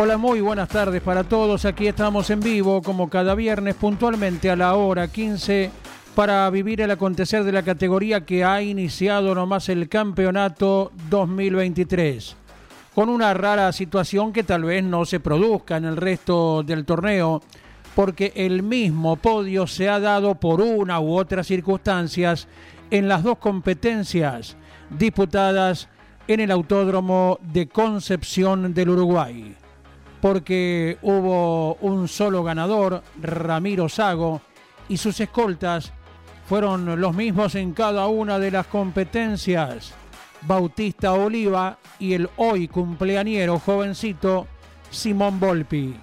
Hola, muy buenas tardes para todos. Aquí estamos en vivo, como cada viernes, puntualmente a la hora 15, para vivir el acontecer de la categoría que ha iniciado nomás el campeonato 2023. Con una rara situación que tal vez no se produzca en el resto del torneo, porque el mismo podio se ha dado por una u otras circunstancias en las dos competencias disputadas en el Autódromo de Concepción del Uruguay porque hubo un solo ganador, Ramiro Sago, y sus escoltas fueron los mismos en cada una de las competencias. Bautista Oliva y el hoy cumpleañero jovencito Simón Volpi.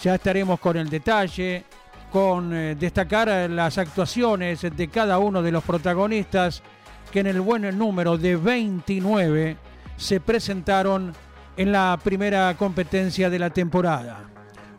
Ya estaremos con el detalle, con eh, destacar las actuaciones de cada uno de los protagonistas que en el buen número de 29 se presentaron en la primera competencia de la temporada.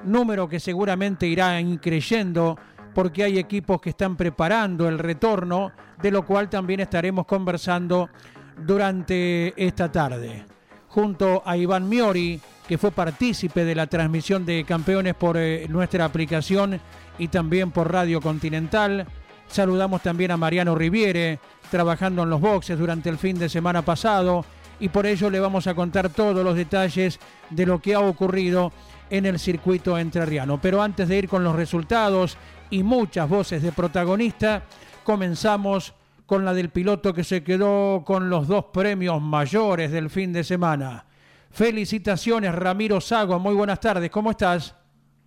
Número que seguramente irá increyendo porque hay equipos que están preparando el retorno, de lo cual también estaremos conversando durante esta tarde. Junto a Iván Miori, que fue partícipe de la transmisión de campeones por eh, nuestra aplicación y también por Radio Continental. Saludamos también a Mariano Riviere, trabajando en los boxes durante el fin de semana pasado y por ello le vamos a contar todos los detalles de lo que ha ocurrido en el circuito entrerriano. Pero antes de ir con los resultados y muchas voces de protagonista, comenzamos con la del piloto que se quedó con los dos premios mayores del fin de semana. Felicitaciones, Ramiro Sago. Muy buenas tardes. ¿Cómo estás?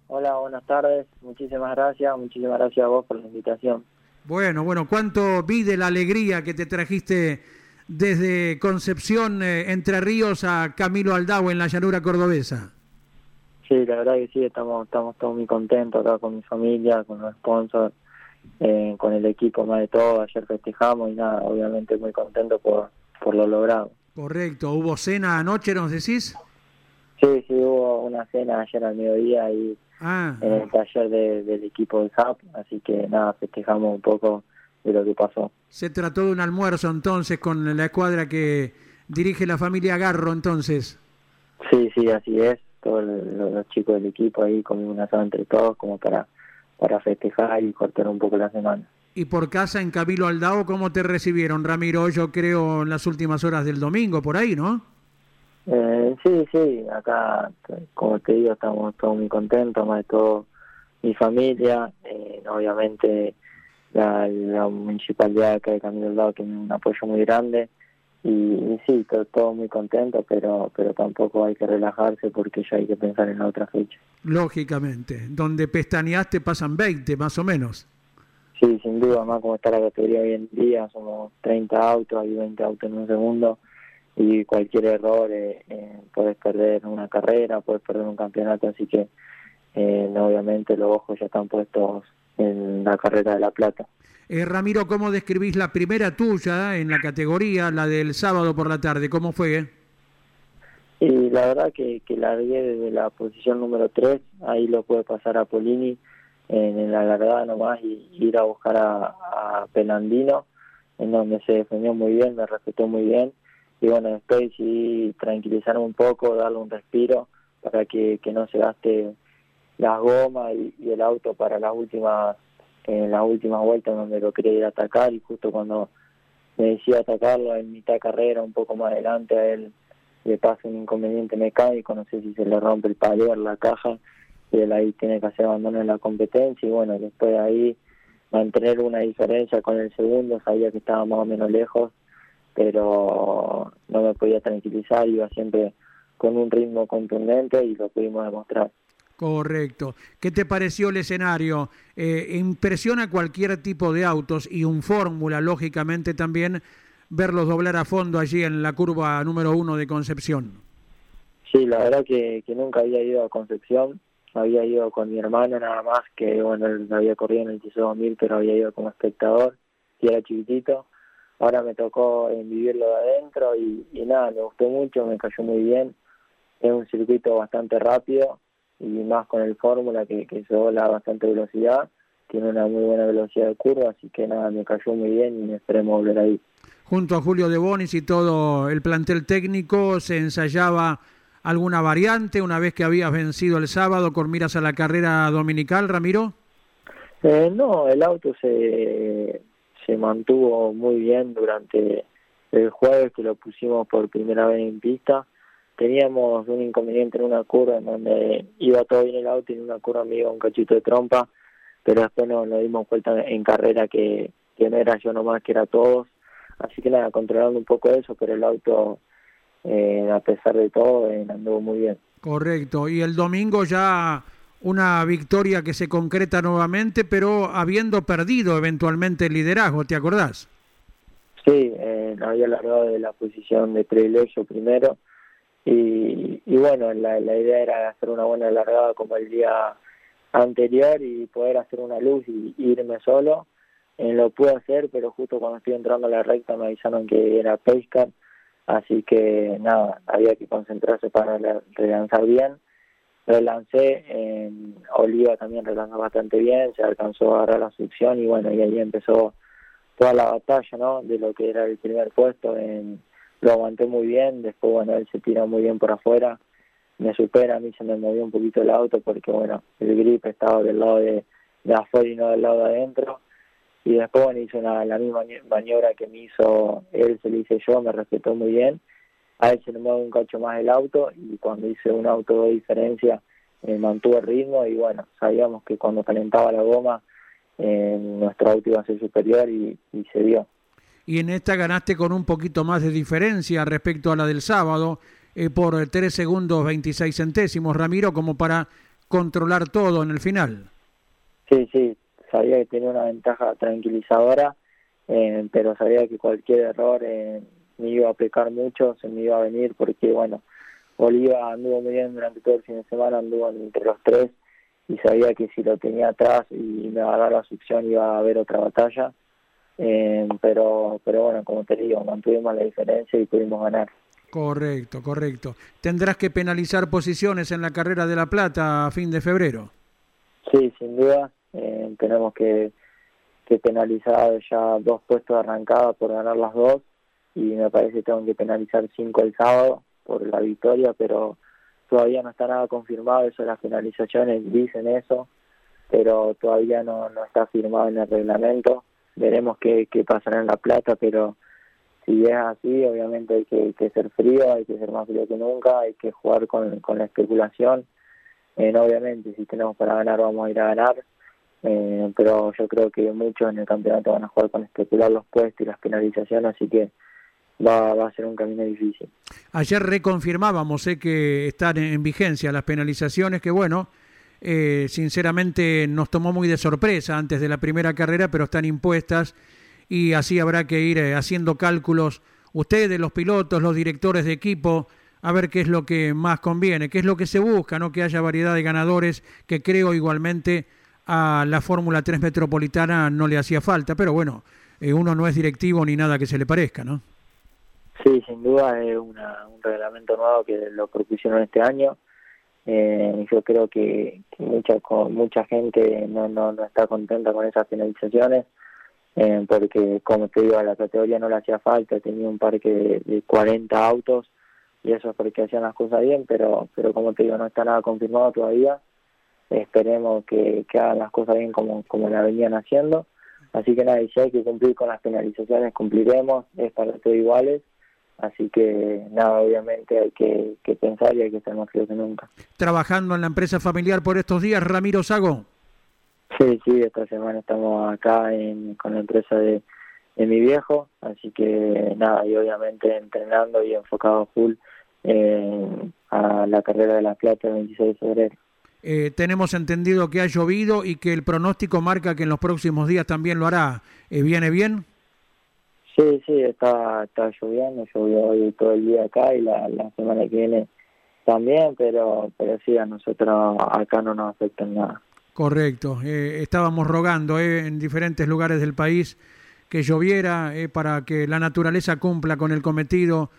Hola, buenas tardes. Muchísimas gracias. Muchísimas gracias a vos por la invitación. Bueno, bueno, cuánto vi de la alegría que te trajiste desde Concepción, eh, Entre Ríos, a Camilo Aldao en la llanura cordobesa. Sí, la verdad que sí, estamos, estamos todos muy contentos acá con mi familia, con los sponsors, eh, con el equipo más de todo. Ayer festejamos y nada, obviamente muy contento por, por lo logrado. Correcto, ¿hubo cena anoche, nos decís? Sí, sí, hubo una cena ayer al mediodía y ah. en el taller del equipo del SAP, así que nada, festejamos un poco de lo que pasó. Se trató de un almuerzo entonces con la escuadra que dirige la familia Garro entonces. Sí, sí, así es. Todos los, chicos del equipo ahí comimos un asado entre todos como para, para festejar y cortar un poco la semana. ¿Y por casa en Camilo Aldao cómo te recibieron, Ramiro? Yo creo en las últimas horas del domingo, por ahí, ¿no? Eh, sí, sí, acá, como te digo, estamos todos muy contentos, más de todo mi familia, eh, obviamente la, la municipalidad acá de Camilo Lado tiene un apoyo muy grande y, sí, todo, muy contento, pero, pero tampoco hay que relajarse porque ya hay que pensar en la otra fecha. Lógicamente, donde pestañeaste pasan 20 más o menos. Sí, sin duda, más como está la categoría hoy en día, somos 30 autos, hay 20 autos en un segundo y cualquier error eh, eh, puedes perder una carrera, puedes perder un campeonato, así que eh, obviamente los ojos ya están puestos en la carrera de La Plata. Eh, Ramiro, ¿cómo describís la primera tuya en la categoría, la del sábado por la tarde? ¿Cómo fue? Y la verdad que, que largué desde la posición número 3, ahí lo puede pasar a Polini en, la largada nomás y ir a buscar a, a Pelandino, en donde se defendió muy bien, me respetó muy bien. Y bueno, después sí tranquilizarme un poco, darle un respiro para que, que no se gaste las gomas y, el auto para las últimas en las últimas vueltas donde lo quería ir a atacar y justo cuando me decía atacarlo en mitad de carrera un poco más adelante a él le pasa un inconveniente mecánico no sé si se le rompe el palier la caja y él ahí tiene que hacer abandono en la competencia y bueno después de ahí mantener una diferencia con el segundo sabía que estaba más o menos lejos pero no me podía tranquilizar iba siempre con un ritmo contundente y lo pudimos demostrar Correcto. ¿Qué te pareció el escenario? Eh, impresiona cualquier tipo de autos y un Fórmula, lógicamente también, verlos doblar a fondo allí en la curva número uno de Concepción. Sí, la verdad que, que nunca había ido a Concepción, había ido con mi hermano nada más, que bueno, él había corrido en el TC 2000, pero había ido como espectador, y era chiquitito. Ahora me tocó en vivirlo de adentro y nada, me gustó mucho, me cayó muy bien. Es un circuito bastante rápido y más con el Fórmula que, que se vola bastante velocidad. Tiene una muy buena velocidad de curva, así que nada, me cayó muy bien y esperemos volver ahí. Junto a Julio de Bonis y todo el plantel técnico, se ensayaba alguna variante una vez que habías vencido el sábado con miras a la carrera dominical, Ramiro? Eh, no, el auto se, se mantuvo muy bien durante el jueves que lo pusimos por primera vez en pista. Teníamos un inconveniente en una curva en donde iba todo bien el auto y en una curva me iba un cachito de trompa, pero después nos, nos dimos cuenta en carrera que, que no era yo nomás, que era todos. Así que nada, controlando un poco eso, pero el auto eh, a pesar de todo, eh, anduvo muy bien. Correcto. Y el domingo ya una victoria que se concreta nuevamente, pero habiendo perdido eventualmente el liderazgo, ¿te acordás? Sí, eh, había largado de la posición de privilegio primero y, y bueno, la, la idea era hacer una buena largada como el día anterior y poder hacer una luz y, irme solo. Eh, lo pude hacer, pero justo cuando estoy entrando a la recta me avisaron que era pesca así que nada, había que concentrarse para relanzar bien. Relancé, en Oliva también relanzó bastante bien, se alcanzó a agarrar la succión y bueno, y ahí empezó toda la batalla, ¿no? De lo que era el primer puesto, en, lo aguanté muy bien, después bueno, él se tira muy bien por afuera, me supera, a mí se me movió un poquito el auto porque bueno, el grip estaba del lado de, de afuera y no del lado de adentro, y después bueno, hizo una, la misma maniobra que me hizo él, se le hice yo, me respetó muy bien. A él se le mueve un cacho más el auto y cuando hice un auto de diferencia eh, mantuvo el ritmo y bueno, sabíamos que cuando calentaba la goma eh, nuestro auto iba a ser superior y, y se dio. Y en esta ganaste con un poquito más de diferencia respecto a la del sábado, eh, por 3 segundos 26 centésimos, Ramiro, como para controlar todo en el final. Sí, sí, sabía que tenía una ventaja tranquilizadora, eh, pero sabía que cualquier error eh, me iba a pecar mucho, se me iba a venir porque, bueno, Bolívar anduvo muy bien durante todo el fin de semana, anduvo entre los tres y sabía que si lo tenía atrás y me agarraba la succión iba a haber otra batalla. Eh, pero, pero bueno, como te digo, mantuvimos la diferencia y pudimos ganar. Correcto, correcto. ¿Tendrás que penalizar posiciones en la carrera de La Plata a fin de febrero? Sí, sin duda. Eh, tenemos que, que penalizar ya dos puestos de arrancada por ganar las dos y me parece que tengo que penalizar cinco el sábado por la victoria, pero todavía no está nada confirmado, eso de las penalizaciones dicen eso, pero todavía no, no está firmado en el reglamento. Veremos qué, qué pasará en La Plata, pero si es así, obviamente hay que, ser frío, hay que ser más frío que nunca, hay que jugar con, con la especulación. Eh, obviamente, si tenemos para ganar, vamos a ir a ganar, eh, pero yo creo que muchos en el campeonato van a jugar con especular los puestos y las penalizaciones, así que va, va a ser un camino difícil. Ayer reconfirmábamos sé que están en vigencia las penalizaciones, que bueno, eh, sinceramente nos tomó muy de sorpresa antes de la primera carrera, pero están impuestas y así habrá que ir eh, haciendo cálculos ustedes, los pilotos, los directores de equipo, a ver qué es lo que más conviene, qué es lo que se busca, no que haya variedad de ganadores, que creo igualmente a la Fórmula 3 Metropolitana no le hacía falta, pero bueno, eh, uno no es directivo ni nada que se le parezca, ¿no? Sí, sin duda es una, un reglamento nuevo que lo propusieron este año. Eh, yo creo que, mucha mucha gente no, no, no está contenta con esas penalizaciones, eh, porque como te digo, a la categoría no le hacía falta, tenía un parque de, de 40 autos y eso es porque hacían las cosas bien, pero pero como te digo, no está nada confirmado todavía esperemos que, que hagan las cosas bien como, como la venían haciendo. Así que nada, si hay que cumplir con las penalizaciones, cumpliremos, es para todos iguales. Así que nada, obviamente hay que, que pensar y hay que ser más frío que nunca. ¿Trabajando en la empresa familiar por estos días, Ramiro Sago? Sí, sí, esta semana estamos acá en, con la empresa de, de mi viejo, así que nada, y obviamente entrenando y enfocado full eh, a la carrera de la plata el 26 de febrero. Eh, tenemos entendido que ha llovido y que el pronóstico marca que en los próximos días también lo hará. Eh, ¿Viene bien? Sí, sí, está, está lloviendo, llovió hoy todo el día acá y la, la semana que viene también, pero, pero sí, a nosotros acá no nos afecta nada. Correcto, eh, estábamos rogando eh, en diferentes lugares del país que lloviera eh, para que la naturaleza cumpla con el cometido,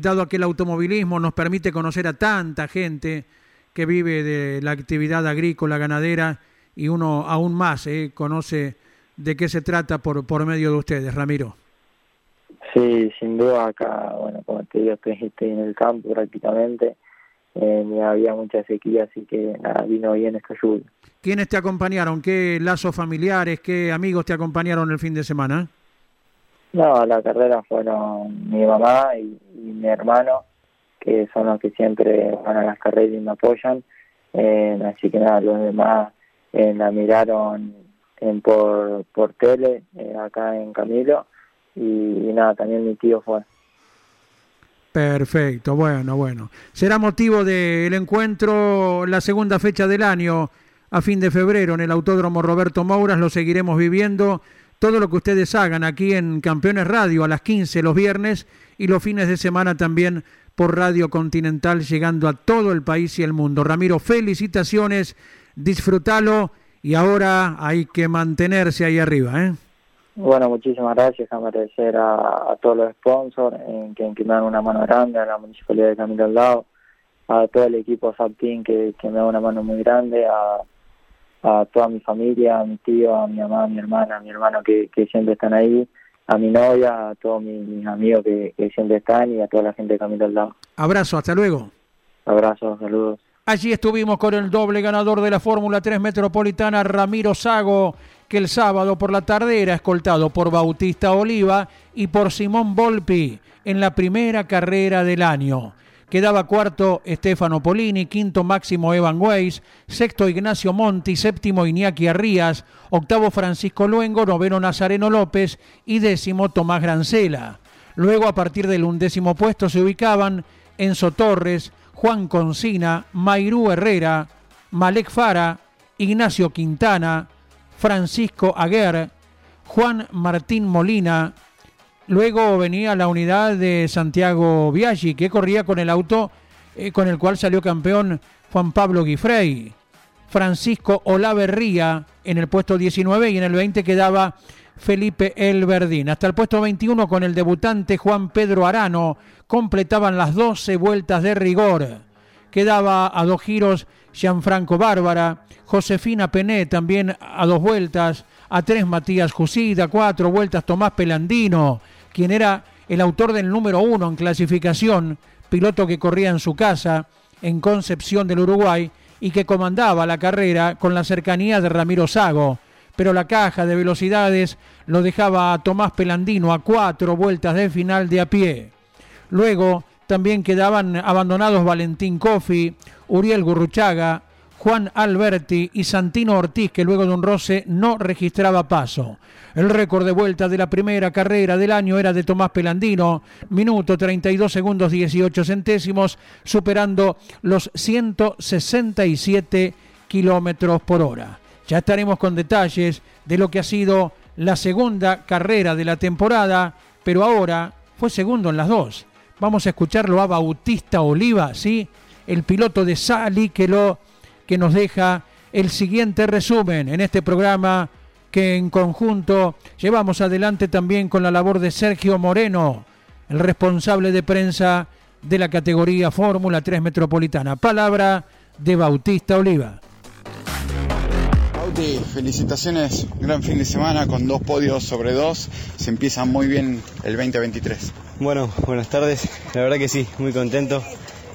dado que el automovilismo nos permite conocer a tanta gente que vive de la actividad agrícola, ganadera, y uno aún más conoce de qué se trata por, por medio de ustedes, Ramiro. Sí, sin duda acá, bueno, como te digo, estoy en el campo prácticamente eh, había mucha sequía, así que nada, vino bien esta lluvia. ¿Quiénes te acompañaron? ¿Qué lazos familiares, qué amigos te acompañaron el fin de semana? No, la carrera fueron mi mamá y, mi hermano, que son los que siempre van a las carreras y me apoyan. Eh, así que nada, los demás eh, la miraron en, por, por tele eh, acá en Camilo y nada, también mi tío fue. Perfecto, bueno, bueno. Será motivo del encuentro la segunda fecha del año, a fin de febrero, en el Autódromo Roberto Mouras. Lo seguiremos viviendo. Todo lo que ustedes hagan aquí en Campeones Radio a las 15 los viernes y los fines de semana también por Radio Continental, llegando a todo el país y el mundo. Ramiro, felicitaciones, disfrútalo y ahora hay que mantenerse ahí arriba, ¿eh? Bueno, muchísimas gracias. Agradecer a, a todos los sponsors en que, me dan una mano grande, a la Municipalidad de Camilo al lado, a todo el equipo Saptin que, que me da una mano muy grande, a, a toda mi familia, a mi tío, a mi mamá, a mi hermana, a mi hermano que, que siempre están ahí, a mi novia, a todos mis, amigos que, que, siempre están y a toda la gente de Camilo al lado. Abrazo, hasta luego. Abrazo, saludos. Allí estuvimos con el doble ganador de la Fórmula 3 Metropolitana, Ramiro Sago que el sábado por la tarde era escoltado por Bautista Oliva y por Simón Volpi en la primera carrera del año. Quedaba cuarto Estefano Polini, quinto Máximo Evan Weiss, sexto Ignacio Monti, séptimo Iñaki Arrías, octavo Francisco Luengo, noveno Nazareno López y décimo Tomás Grancela. Luego, a partir del undécimo puesto, se ubicaban Enzo Torres, Juan Concina, Mairú Herrera, Malek Fara, Ignacio Quintana, Francisco Aguer, Juan Martín Molina. Luego venía la unidad de Santiago Biaggi, que corría con el auto eh, con el cual salió campeón Juan Pablo Guifrey. Francisco Olaverría en el puesto 19 y en el 20 quedaba Felipe Elverdín. Hasta el puesto 21 con el debutante Juan Pedro Arano completaban las 12 vueltas de rigor. Quedaba a dos giros Gianfranco Bárbara, Josefina Pené también a dos vueltas, a tres Matías Jusida, cuatro vueltas Tomás Pelandino, quien era el autor del número uno en clasificación, piloto que corría en su casa en Concepción del Uruguay y que comandaba la carrera con la cercanía de Ramiro Sago, pero la caja de velocidades lo dejaba a Tomás Pelandino a cuatro vueltas de final de a pie. Luego también quedaban abandonados Valentín Cofi, Uriel Gurruchaga, Juan Alberti y Santino Ortiz, que luego de un roce no registraba paso. El récord de vuelta de la primera carrera del año era de Tomás Pelandino, minuto 32 segundos 18 centésimos, superando los 167 kilómetros por hora. Ya estaremos con detalles de lo que ha sido la segunda carrera de la temporada, pero ahora fue segundo en las dos. Vamos a escucharlo a Bautista Oliva, ¿sí? El piloto de Sali que, lo, que nos deja el siguiente resumen en este programa que en conjunto llevamos adelante también con la labor de Sergio Moreno, el responsable de prensa de la categoría Fórmula 3 Metropolitana. Palabra de Bautista Oliva. Felicitaciones, gran fin de semana con dos podios sobre dos, se empieza muy bien el 2023. Bueno, buenas tardes. La verdad que sí, muy contento.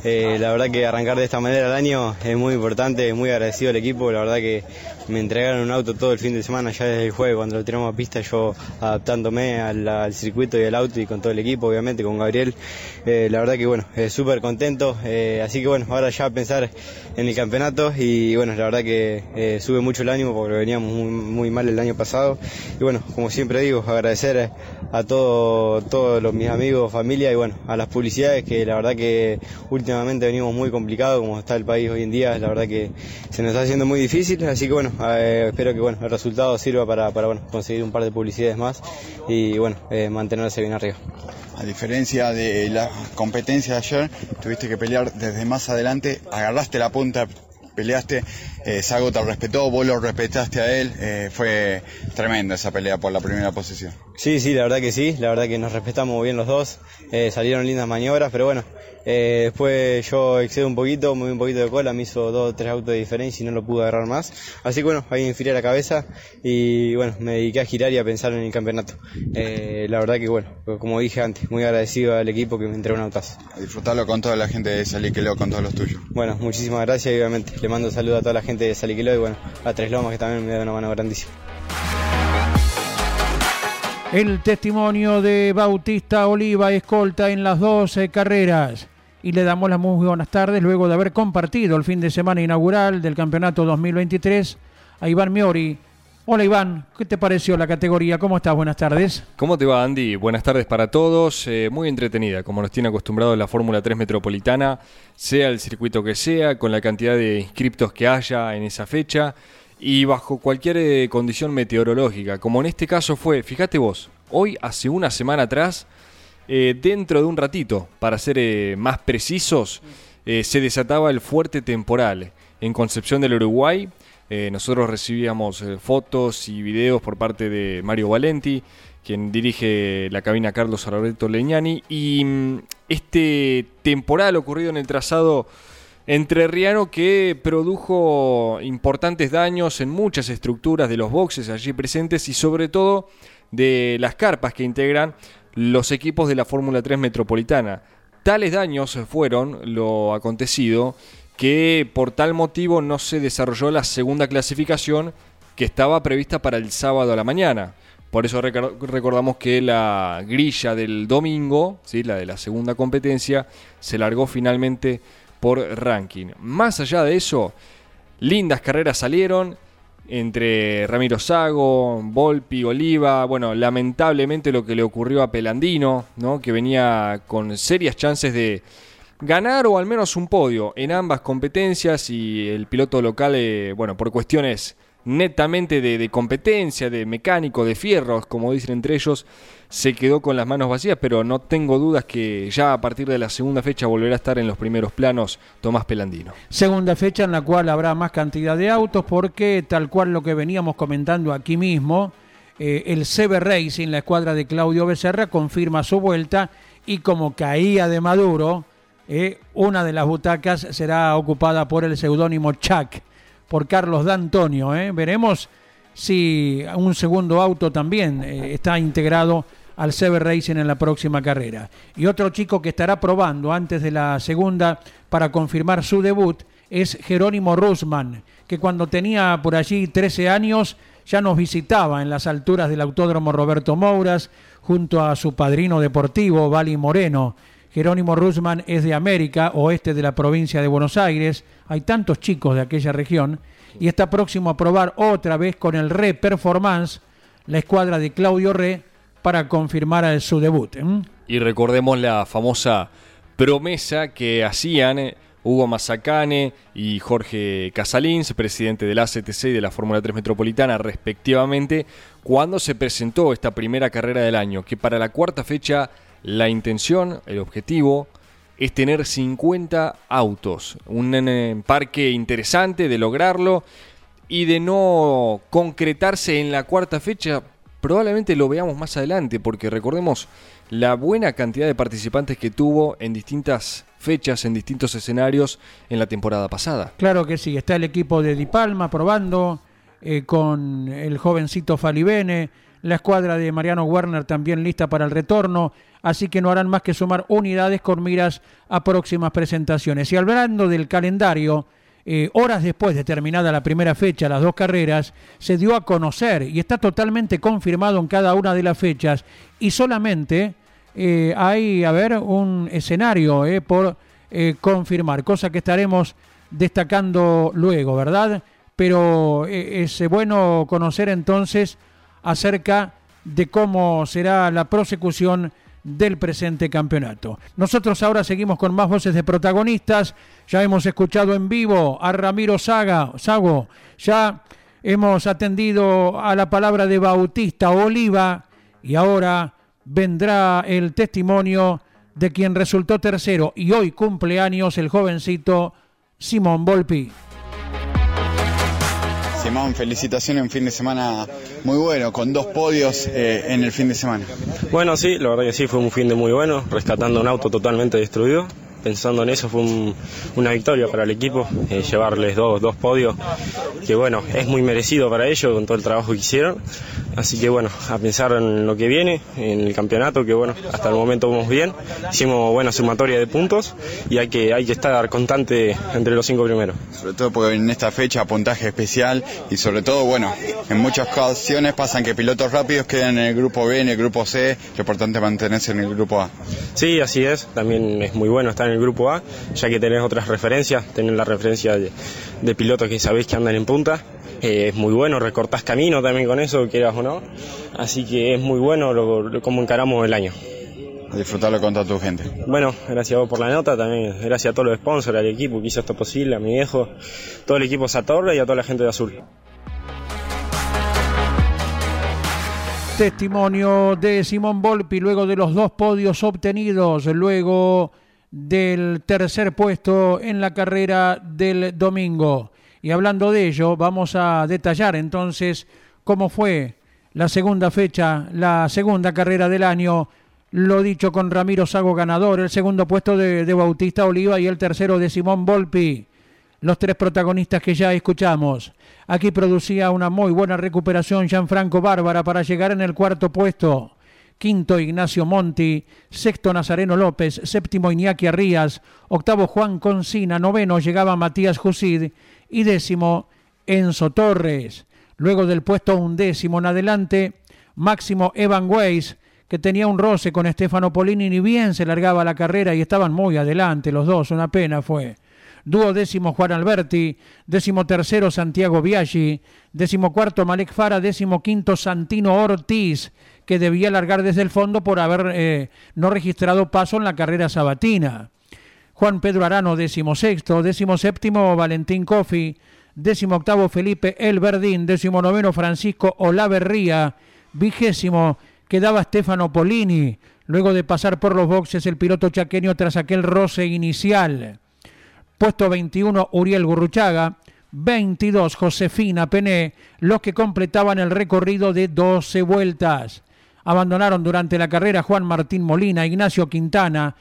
Eh, la verdad que arrancar de esta manera el año es muy importante, muy agradecido al equipo. La verdad que me entregaron un auto todo el fin de semana, ya desde el jueves cuando lo tiramos a pista, yo adaptándome al, circuito y al auto y con todo el equipo, obviamente, con Gabriel. Eh, la verdad que bueno, súper contento. Eh, así que bueno, ahora ya pensar en el campeonato y bueno, la verdad que eh, sube mucho el ánimo porque veníamos muy, mal el año pasado. Y bueno, como siempre digo, agradecer a todos todos mis amigos, familia y bueno, a las publicidades que la verdad que últimamente venimos muy complicados como está el país hoy en día, la verdad que se nos está haciendo muy difícil, así que bueno, eh, espero que bueno, el resultado sirva para, para bueno, conseguir un par de publicidades más y bueno, eh, mantenerse bien arriba. A diferencia de la competencia de ayer, tuviste que pelear desde más adelante, agarraste la punta, peleaste, eh, Sago te respetó, vos lo respetaste a él, eh, fue tremenda esa pelea por la primera posición. Sí, sí, la verdad que sí, la verdad que nos respetamos bien los dos, eh, salieron lindas maniobras, pero bueno, eh, después yo excedo un poquito, moví un poquito de cola, me hizo dos o tres autos de diferencia y no lo pude agarrar más. Así que bueno, ahí infilé la cabeza y bueno, me dediqué a girar y a pensar en el campeonato. Eh, la verdad que bueno, como dije antes, muy agradecido al equipo que me entregó un autazo. A disfrutarlo con toda la gente de Saliqueló, con todos los tuyos. Bueno, muchísimas gracias y obviamente le mando un saludo a toda la gente de Saliqueló y bueno, a Tres Lomas que también me da una mano grandísima. El testimonio de Bautista Oliva, escolta en las 12 carreras y le damos las muy buenas tardes luego de haber compartido el fin de semana inaugural del campeonato 2023 a Iván Miori. Hola Iván, ¿qué te pareció la categoría? ¿Cómo estás? Buenas tardes. ¿Cómo te va Andy? Buenas tardes para todos. Eh, muy entretenida, como nos tiene acostumbrado la Fórmula 3 Metropolitana, sea el circuito que sea, con la cantidad de inscriptos que haya en esa fecha y bajo cualquier eh, condición meteorológica, como en este caso fue, fíjate vos, hoy hace una semana atrás eh, dentro de un ratito, para ser eh, más precisos, eh, se desataba el fuerte temporal en Concepción del Uruguay. nosotros recibíamos fotos y videos por parte de Mario Valenti, quien dirige la cabina Carlos Alberto Leñani, y mm, este temporal ocurrido en el trazado entrerriano que produjo importantes daños en muchas estructuras de los boxes allí presentes y sobre todo de las carpas que integran los equipos de la Fórmula 3 Metropolitana. Tales daños fueron lo acontecido que por tal motivo no se desarrolló la segunda clasificación que estaba prevista para el sábado a la mañana. Por eso recordamos que la grilla del domingo, ¿sí? la de la segunda competencia, se largó finalmente por ranking. Más allá de eso, lindas carreras salieron, entre Ramiro Sago, Volpi, Oliva, bueno, lamentablemente lo que le ocurrió a Pelandino, ¿no? que venía con serias chances de ganar o al menos un podio en ambas competencias y el piloto local, eh, bueno, por cuestiones netamente de, competencia, de mecánico, de fierros, como dicen entre ellos, se quedó con las manos vacías, pero no tengo dudas que ya a partir de la segunda fecha volverá a estar en los primeros planos Tomás Pelandino. Segunda fecha en la cual habrá más cantidad de autos porque tal cual lo que veníamos comentando aquí mismo, eh, el CB Racing, la escuadra de Claudio Becerra, confirma su vuelta y como caía de Maduro, eh, una de las butacas será ocupada por el seudónimo Chuck por Carlos D'Antonio. ¿eh? Veremos si un segundo auto también eh, está integrado al Sever Racing en la próxima carrera. Y otro chico que estará probando antes de la segunda para confirmar su debut es Jerónimo Rusman, que cuando tenía por allí 13 años ya nos visitaba en las alturas del Autódromo Roberto Mouras junto a su padrino deportivo, Vali Moreno. Jerónimo Rusman es de América, oeste de la provincia de Buenos Aires, hay tantos chicos de aquella región, y está próximo a probar otra vez con el Re Performance, la escuadra de Claudio Re, para confirmar su debut. ¿eh? Y recordemos la famosa promesa que hacían eh, Hugo Mazacane y Jorge Casalins, presidente de la ACTC y de la Fórmula 3 Metropolitana, respectivamente, cuando se presentó esta primera carrera del año, que para la cuarta fecha la intención, el objetivo, es tener 50 autos. Un eh, parque interesante de lograrlo y de no concretarse en la cuarta fecha, probablemente lo veamos más adelante, porque recordemos la buena cantidad de participantes que tuvo en distintas fechas, en distintos escenarios en la temporada pasada. Claro que sí, está el equipo de Di Palma probando eh, con el jovencito Falibene, la escuadra de Mariano Werner también lista para el retorno, así que no harán más que sumar unidades con miras a próximas presentaciones. Y hablando del calendario, eh, horas después de terminada la primera fecha, las dos carreras, se dio a conocer y está totalmente confirmado en cada una de las fechas y solamente eh, hay, a ver, un escenario eh, por confirmar, cosa que estaremos destacando luego, ¿verdad? Pero es bueno conocer entonces acerca de cómo será la prosecución del presente campeonato. Nosotros ahora seguimos con más voces de protagonistas. Ya hemos escuchado en vivo a Ramiro Saga, Sago, ya hemos atendido a la palabra de Bautista Oliva y ahora vendrá el testimonio de quien resultó tercero y hoy cumpleaños el jovencito Simón Volpi. Simón, felicitaciones, un fin de semana muy bueno, con dos podios eh, en el fin de semana. Bueno, sí, la verdad que sí, fue un fin de muy bueno, rescatando un auto totalmente destruido pensando en eso, fue una victoria para el equipo, eh, llevarles dos, dos podios, que bueno, es muy merecido para ellos con todo el trabajo que hicieron. Así que bueno, a pensar en lo que viene, en el campeonato, que bueno, hasta el momento vamos bien, hicimos buena sumatoria de puntos y hay que, hay que estar constante entre los cinco primeros. Sobre todo porque en esta fecha puntaje especial y sobre todo, bueno, en muchas ocasiones pasan que pilotos rápidos quedan en el grupo B, en el grupo C, lo importante es mantenerse en el grupo A. Sí, así es, también es muy bueno estar en el grupo A, ya que tenés otras referencias, tenés la referencia de, pilotos que sabéis que andan en punta, eh, es muy bueno, recortás camino también con eso, quieras o no, así que es muy bueno lo, como encaramos el año. disfrutarlo con toda tu gente. Bueno, gracias a vos por la nota, también gracias a todos los sponsors, al equipo que hizo esto posible, a mi viejo, todo el equipo Satorre y a toda la gente de Azul. Testimonio de Simón Volpi luego de los dos podios obtenidos, luego del tercer puesto en la carrera del domingo. Y hablando de ello, vamos a detallar entonces cómo fue la segunda fecha, la segunda carrera del año. Lo dicho con Ramiro Sago ganador, el segundo puesto de, Bautista Oliva y el tercero de Simón Volpi. Los tres protagonistas que ya escuchamos. Aquí producía una muy buena recuperación Gianfranco Bárbara para llegar en el cuarto puesto quinto Ignacio Monti, sexto Nazareno López, séptimo Iñaki Arrías, octavo Juan Concina, noveno llegaba Matías Jusid. Y décimo Enzo Torres. Luego del puesto undécimo en adelante, máximo Evan Weiss, que tenía un roce con Stefano Polini, ni bien se largaba la carrera y estaban muy adelante los dos, una pena fue. Duodécimo Juan Alberti, décimo tercero Santiago Biaggi, décimo cuarto Malek Fara, décimo quinto Santino Ortiz, que debía largar desde el fondo por haber eh, no registrado paso en la carrera sabatina. Juan Pedro Arano, décimo sexto, décimo séptimo Valentín Cofi, décimo octavo Felipe El Verdín, décimo noveno Francisco Olaverría, vigésimo quedaba Stefano Polini, luego de pasar por los boxes el piloto chaqueño tras aquel roce inicial. Puesto 21 Uriel Gurruchaga, 22 Josefina Pené, los que completaban el recorrido de 12 vueltas. Abandonaron durante la carrera Juan Martín Molina, Ignacio Quintana,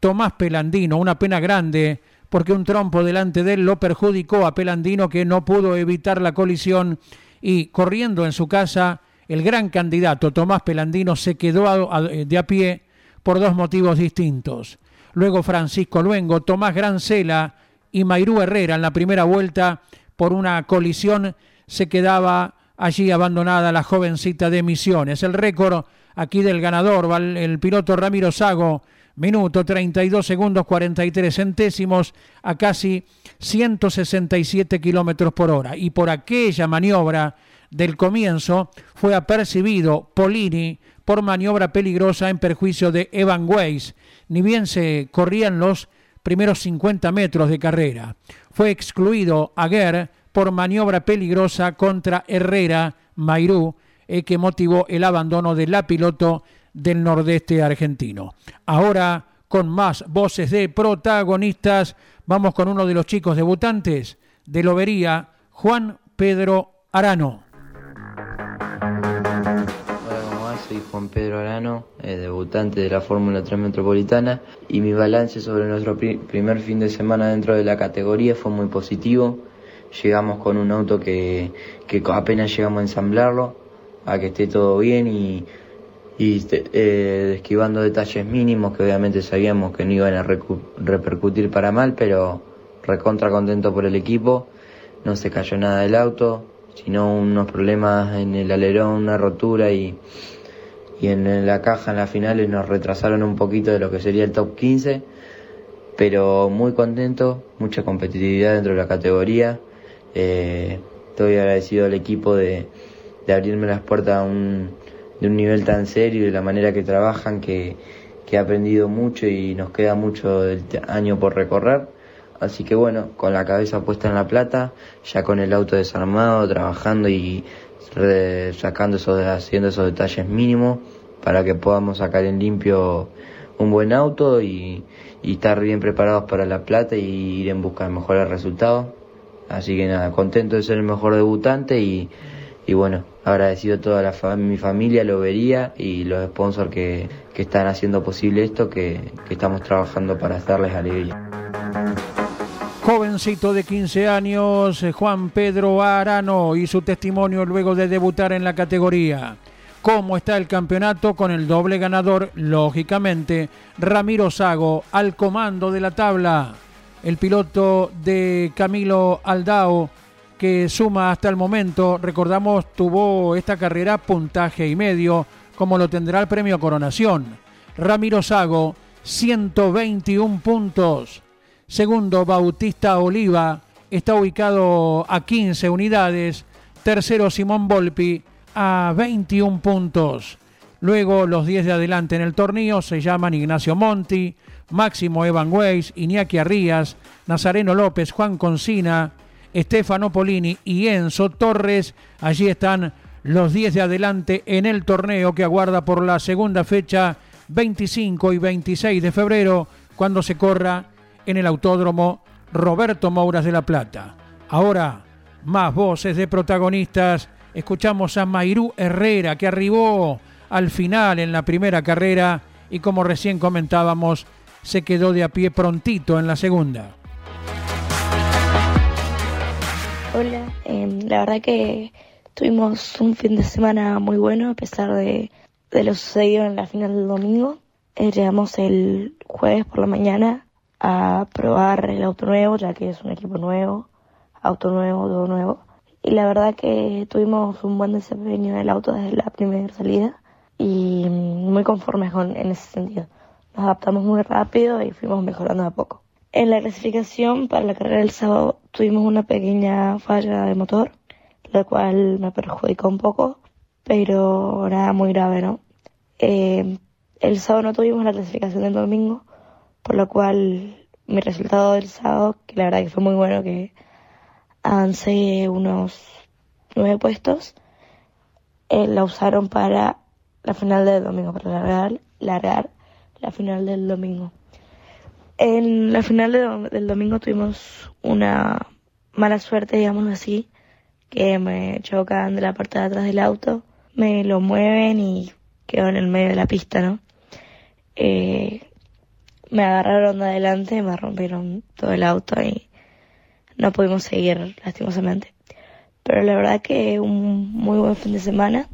Tomás Pelandino, una pena grande porque un trompo delante de él lo perjudicó a Pelandino que no pudo evitar la colisión y corriendo en su casa el gran candidato Tomás Pelandino se quedó de a pie por dos motivos distintos. Luego Francisco Luengo, Tomás Grancela y Mairú Herrera en la primera vuelta por una colisión se quedaba allí abandonada la jovencita de Misiones. El récord aquí del ganador, el piloto Ramiro Sago, minuto 32 segundos 43 centésimos a casi 167 kilómetros por hora. Y por aquella maniobra del comienzo fue apercibido Polini por maniobra peligrosa en perjuicio de Evan Weiss, ni bien se corrían los primeros 50 metros de carrera. Fue excluido Aguer por maniobra peligrosa contra Herrera Mairú, eh, que motivó el abandono de la piloto del nordeste argentino. Ahora, con más voces de protagonistas, vamos con uno de los chicos debutantes de Lobería, Juan Pedro Arano. Soy Juan Pedro Arano, eh, debutante de la Fórmula 3 Metropolitana, y mi balance sobre nuestro primer fin de semana dentro de la categoría fue muy positivo llegamos con un auto que, apenas llegamos a ensamblarlo, a que esté todo bien y, este, eh, esquivando detalles mínimos que obviamente sabíamos que no iban a repercutir para mal, pero recontra contento por el equipo, no se cayó nada del auto, sino unos problemas en el alerón, una rotura y, y en la caja en las finales nos retrasaron un poquito de lo que sería el top 15, pero muy contento, mucha competitividad dentro de la categoría. Eh, estoy agradecido al equipo de, de abrirme las puertas a un, de un nivel tan serio y de la manera que trabajan que, que he aprendido mucho y nos queda mucho del año por recorrer. Así que bueno, con la cabeza puesta en la plata, ya con el auto desarmado, trabajando y sacando esos, haciendo esos detalles mínimos para que podamos sacar en limpio un buen auto y, y estar bien preparados para la plata y ir en busca de mejores resultados. Así que nada, contento de ser el mejor debutante y, y bueno, agradecido a toda la mi familia, Lobería y los sponsors que, que están haciendo posible esto, que, que estamos trabajando para darles alegría. Jovencito de 15 años, eh, Juan Pedro Arano, y su testimonio luego de debutar en la categoría. ¿Cómo está el campeonato con el doble ganador? Lógicamente, Ramiro Sago al comando de la tabla. El piloto de Camilo Aldao, que suma hasta el momento, recordamos, tuvo esta carrera puntaje y medio, como lo tendrá el premio Coronación. Ramiro Sago, 121 puntos. Segundo, Bautista Oliva está ubicado a 15 unidades. Tercero, Simón Volpi a 21 puntos. Luego, los 10 de adelante en el torneo se llaman Ignacio Monti, Máximo Evan Weiss, Iñaki Arrías, Nazareno López, Juan Concina, Estefano Polini y Enzo Torres. Allí están los 10 de adelante en el torneo que aguarda por la segunda fecha 25 y 26 de febrero cuando se corra en el Autódromo Roberto Mouras de La Plata. Ahora, más voces de protagonistas. Escuchamos a Mairú Herrera, que arribó al final en la primera carrera y como recién comentábamos, se quedó de a pie prontito en la segunda. Hola, em, la verdad que tuvimos un fin de semana muy bueno a pesar de, lo sucedido en la final del domingo. Eh, llegamos el jueves por la mañana a probar el auto nuevo, ya que es un equipo nuevo, auto nuevo, todo nuevo. Y la verdad que tuvimos un buen desempeño del auto desde la primera salida y muy conformes con, en ese sentido. Nos adaptamos muy rápido y fuimos mejorando a poco. En la clasificación para la carrera del sábado tuvimos una pequeña falla de motor, la cual me perjudicó un poco, pero nada muy grave, ¿no? Eh, el sábado no tuvimos la clasificación del domingo, por lo cual mi resultado del sábado, que la verdad que fue muy bueno, que avancé unos nueve puestos, eh, la usaron para la final del domingo, para largar, largar la final del domingo. En la final del domingo tuvimos una mala suerte, digamos así, que me chocan de la parte de atrás del auto, me lo mueven y quedo en el medio de la pista, ¿no? Eh, me agarraron de adelante, me rompieron todo el auto y no pudimos seguir lastimosamente. Pero la verdad que un muy buen fin de semana,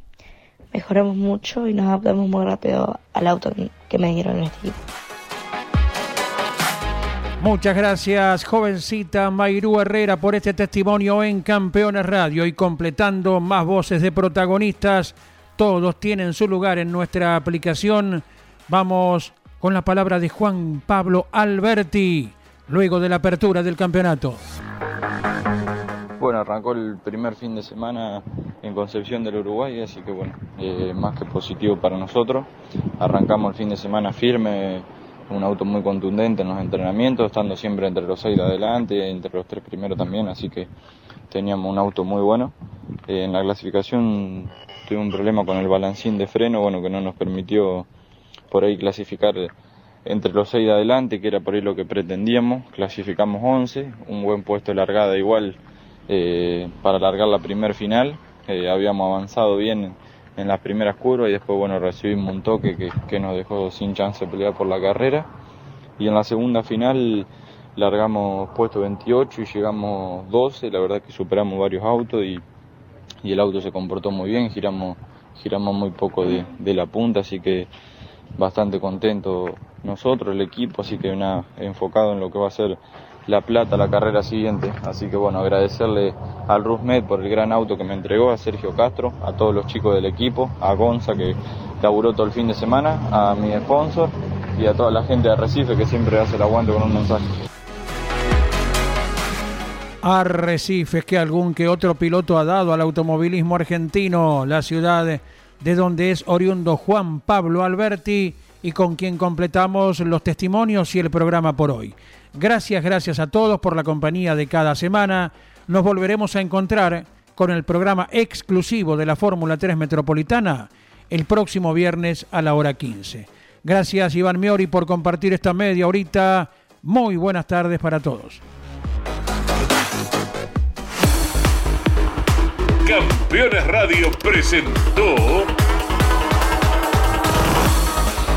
mejoramos mucho y nos adaptamos muy rápido al auto que me dieron en este equipo. Muchas gracias, jovencita Mayrú Herrera, por este testimonio en Campeones Radio y completando más voces de protagonistas. Todos tienen su lugar en nuestra aplicación. Vamos con la palabra de Juan Pablo Alberti, luego de la apertura del campeonato. Bueno, arrancó el primer fin de semana en Concepción del Uruguay, así que bueno, eh, más que positivo para nosotros. Arrancamos el fin de semana firme, un auto muy contundente en los entrenamientos, estando siempre entre los seis de adelante, entre los tres primeros también, así que teníamos un auto muy bueno. Eh, en la clasificación tuve un problema con el balancín de freno, bueno, que no nos permitió por ahí clasificar entre los seis de adelante, que era por ahí lo que pretendíamos. Clasificamos 11, un buen puesto de largada igual eh, para largar la primer final. Eh, habíamos avanzado bien en, las primeras curvas y después bueno recibimos un toque que, que, nos dejó sin chance de pelear por la carrera. Y en la segunda final largamos puesto 28 y llegamos 12. La verdad que superamos varios autos y, y el auto se comportó muy bien, giramos, giramos muy poco de, de la punta, así que bastante contento nosotros, el equipo, así que enfocado en lo que va a ser la plata la carrera siguiente. Así que bueno, agradecerle al Rusmed por el gran auto que me entregó, a Sergio Castro, a todos los chicos del equipo, a Gonza que laburó todo el fin de semana, a mi sponsor y a toda la gente de Recife que siempre hace el aguante con un mensaje. Arrecifes que algún que otro piloto ha dado al automovilismo argentino, la ciudad de donde es oriundo Juan Pablo Alberti y con quien completamos los testimonios y el programa por hoy. Gracias, gracias a todos por la compañía de cada semana. Nos volveremos a encontrar con el programa exclusivo de la Fórmula 3 Metropolitana el próximo viernes a la hora 15. Gracias Iván Miori por compartir esta media horita. Muy buenas tardes para todos. Campeones Radio presentó